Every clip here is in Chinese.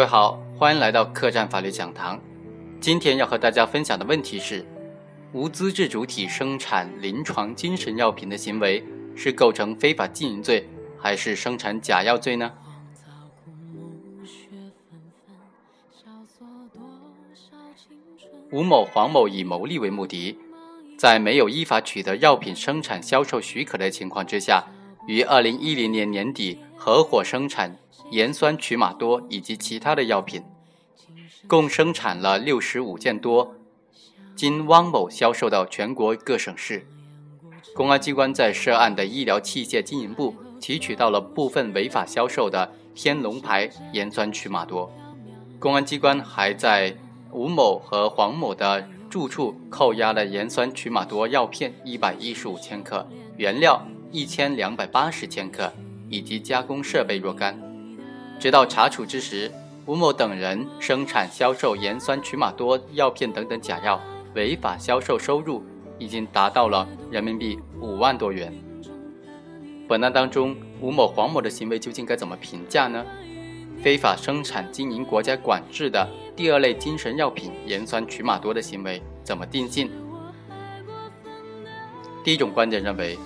各位好，欢迎来到客栈法律讲堂。今天要和大家分享的问题是：无资质主体生产临床精神药品的行为是构成非法经营罪，还是生产假药罪呢？吴某、黄某以牟利为目的，在没有依法取得药品生产销售许可的情况之下，于二零一零年年底合伙生产盐酸曲马多以及其他的药品，共生产了六十五件多，经汪某销售到全国各省市。公安机关在涉案的医疗器械经营部提取到了部分违法销售的天龙牌盐酸曲马多。公安机关还在吴某和黄某的住处扣押了盐酸曲马多药片一百一十五千克，原料一千两百八十千克，以及加工设备若干。直到查处之时，吴某等人生产、销售盐酸曲马多药片等等假药，违法销售收入已经达到了人民币五万多元。本案当中，吴某、黄某的行为究竟该怎么评价呢？非法生产经营国家管制的第二类精神药品盐酸曲马多的行为怎么定性？第一种观点认为，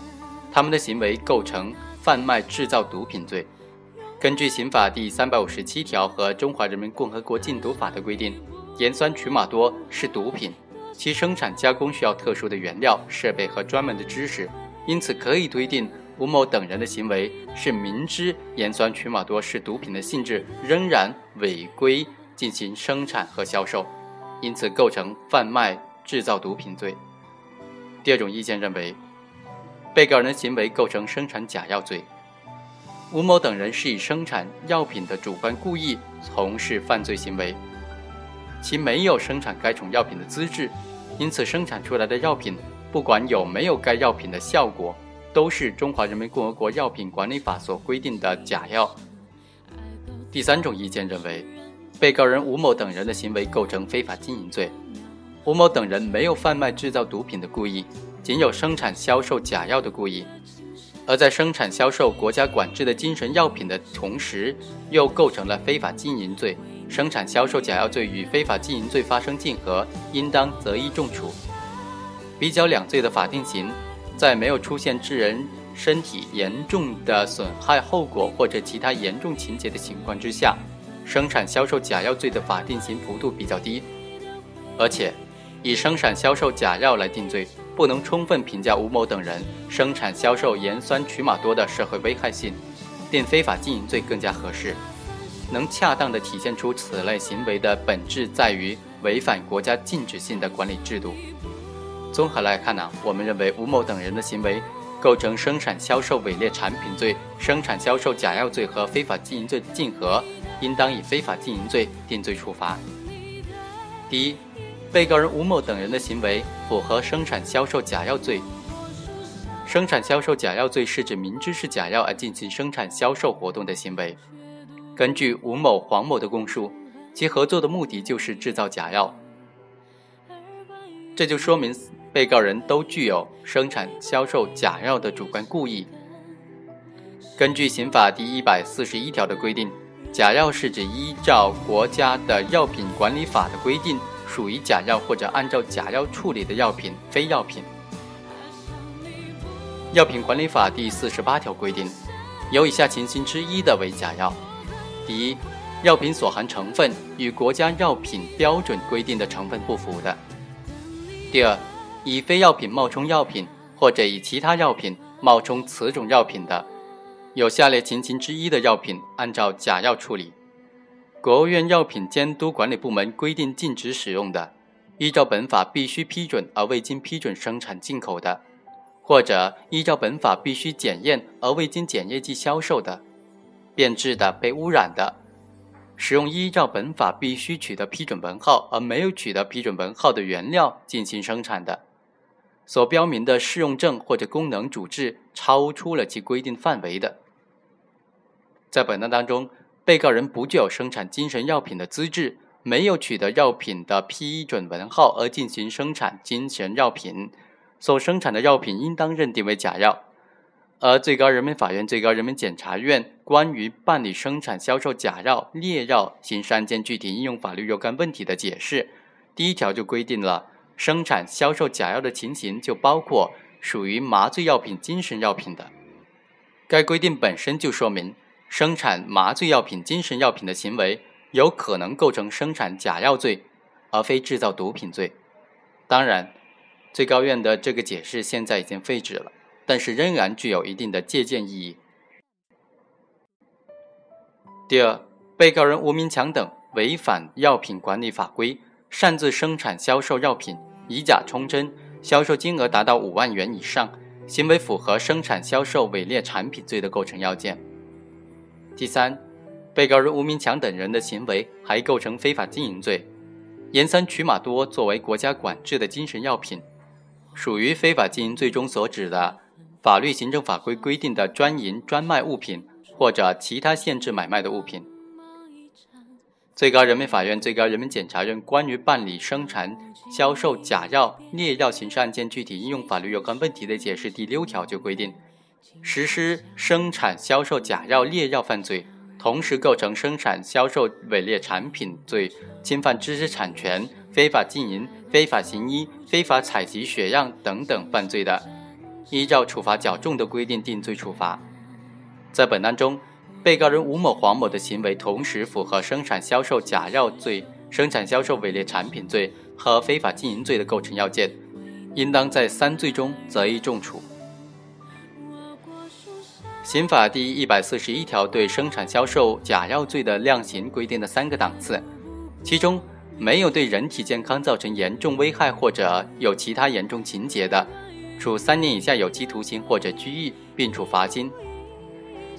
他们的行为构成贩卖制造毒品罪。根据刑法第三百五十七条和中华人民共和国禁毒法的规定，盐酸曲马多是毒品，其生产加工需要特殊的原料、设备和专门的知识，因此可以推定。吴某等人的行为是明知盐酸曲马多是毒品的性质，仍然违规进行生产和销售，因此构成贩卖制造毒品罪。第二种意见认为，被告人的行为构成生产假药罪。吴某等人是以生产药品的主观故意从事犯罪行为，其没有生产该种药品的资质，因此生产出来的药品不管有没有该药品的效果。都是中华人民共和国药品管理法所规定的假药。第三种意见认为，被告人吴某等人的行为构成非法经营罪。吴某等人没有贩卖制造毒品的故意，仅有生产销售假药的故意，而在生产销售国家管制的精神药品的同时，又构成了非法经营罪。生产销售假药罪与非法经营罪发生竞合，应当择一重处。比较两罪的法定刑。在没有出现致人身体严重的损害后果或者其他严重情节的情况之下，生产销售假药罪的法定刑幅度比较低，而且以生产销售假药来定罪，不能充分评价吴某等人生产销售盐酸曲马多的社会危害性，定非法经营罪更加合适，能恰当地体现出此类行为的本质在于违反国家禁止性的管理制度。综合来看呢，我们认为吴某等人的行为构成生产销售伪劣产品罪、生产销售假药罪和非法经营罪的竞合，应当以非法经营罪定罪处罚。第一，被告人吴某等人的行为符合生产销售假药罪。生产销售假药罪是指明知是假药而进行生产销售活动的行为。根据吴某、黄某的供述，其合作的目的就是制造假药，这就说明。被告人都具有生产、销售假药的主观故意。根据刑法第一百四十一条的规定，假药是指依照国家的药品管理法的规定属于假药或者按照假药处理的药品、非药品。药品管理法第四十八条规定，有以下情形之一的为假药：第一，药品所含成分与国家药品标准规定的成分不符的；第二，以非药品冒充药品，或者以其他药品冒充此种药品的，有下列情形之一的药品，按照假药处理：国务院药品监督管理部门规定禁止使用的，依照本法必须批准而未经批准生产进口的，或者依照本法必须检验而未经检验即销售的，变质的、被污染的。使用依照本法必须取得批准文号而没有取得批准文号的原料进行生产的。所标明的适用症或者功能主治超出了其规定范围的，在本案当中，被告人不具有生产精神药品的资质，没有取得药品的批准文号而进行生产精神药品，所生产的药品应当认定为假药。而最高人民法院、最高人民检察院关于办理生产、销售假药、劣药刑事案件具体应用法律若干问题的解释，第一条就规定了生产、销售假药的情形，就包括属于麻醉药品、精神药品的。该规定本身就说明，生产麻醉药品、精神药品的行为有可能构成生产假药罪，而非制造毒品罪。当然，最高院的这个解释现在已经废止了。但是仍然具有一定的借鉴意义。第二，被告人吴明强等违反药品管理法规，擅自生产、销售药品，以假充真，销售金额达到五万元以上，行为符合生产、销售伪劣产品罪的构成要件。第三，被告人吴明强等人的行为还构成非法经营罪。盐酸曲马多作为国家管制的精神药品，属于非法经营罪中所指的。法律、行政法规规定的专营、专卖物品或者其他限制买卖的物品。最高人民法院、最高人民检察院关于办理生产、销售假药、劣药刑事案件具体应用法律有关问题的解释第六条就规定，实施生产、销售假药、劣药犯罪，同时构成生产、销售伪劣产品罪、侵犯知识产权、非法经营、非法行医、非法采集血样等等犯罪的。依照处罚较重的规定定罪处罚。在本案中，被告人吴某、黄某的行为同时符合生产、销售假药罪、生产、销售伪劣产品罪和非法经营罪的构成要件，应当在三罪中择一重处。刑法第一百四十一条对生产、销售假药罪的量刑规定的三个档次，其中没有对人体健康造成严重危害或者有其他严重情节的。处三年以下有期徒刑或者拘役，并处罚金。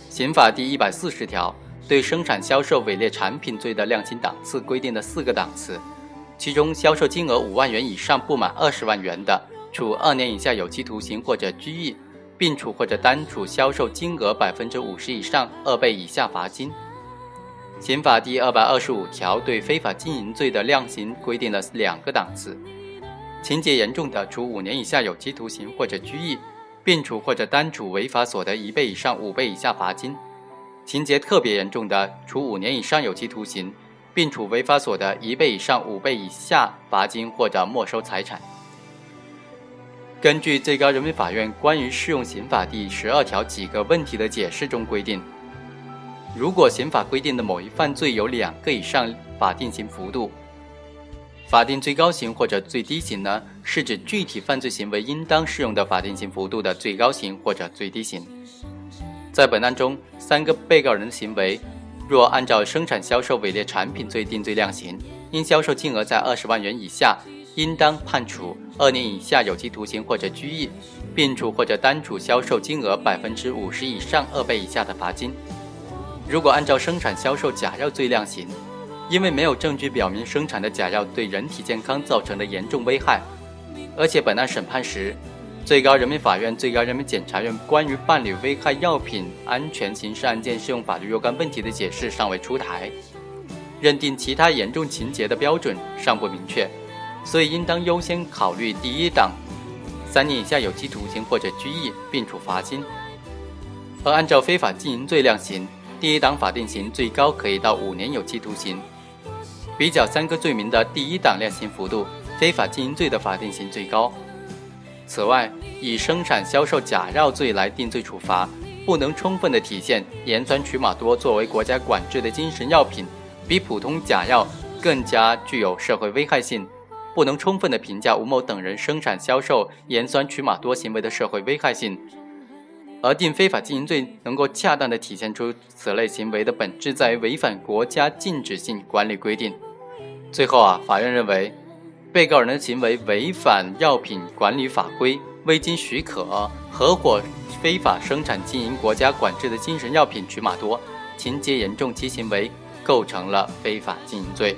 刑法第一百四十条对生产、销售伪劣产品罪的量刑档次规定的四个档次，其中销售金额五万元以上不满二十万元的，处二年以下有期徒刑或者拘役，并处或者单处销售金额百分之五十以上二倍以下罚金。刑法第二百二十五条对非法经营罪的量刑规定了两个档次。情节严重的，处五年以下有期徒刑或者拘役，并处或者单处违法所得一倍以上五倍以下罚金；情节特别严重的，处五年以上有期徒刑，并处违法所得一倍以上五倍以下罚金或者没收财产。根据最高人民法院关于适用刑法第十二条几个问题的解释中规定，如果刑法规定的某一犯罪有两个以上法定刑幅度。法定最高刑或者最低刑呢，是指具体犯罪行为应当适用的法定刑幅度的最高刑或者最低刑。在本案中，三个被告人的行为，若按照生产销售伪劣产品罪定罪量刑，因销售金额在二十万元以下，应当判处二年以下有期徒刑或者拘役，并处或者单处销售金额百分之五十以上二倍以下的罚金。如果按照生产销售假药罪量刑，因为没有证据表明生产的假药对人体健康造成的严重危害，而且本案审判时，最高人民法院、最高人民检察院关于办理危害药品安全刑事案件适用法律若干问题的解释尚未出台，认定其他严重情节的标准尚不明确，所以应当优先考虑第一档，三年以下有期徒刑或者拘役，并处罚金。而按照非法经营罪量刑，第一档法定刑最高可以到五年有期徒刑。比较三个罪名的第一档量刑幅度，非法经营罪的法定刑最高。此外，以生产销售假药罪来定罪处罚，不能充分的体现盐酸曲马多作为国家管制的精神药品，比普通假药更加具有社会危害性，不能充分的评价吴某等人生产销售盐酸曲马多行为的社会危害性。而定非法经营罪，能够恰当地体现出此类行为的本质在于违反国家禁止性管理规定。最后啊，法院认为，被告人的行为违反药品管理法规，未经许可，合伙非法生产经营国家管制的精神药品曲马多，情节严重，其行为构成了非法经营罪。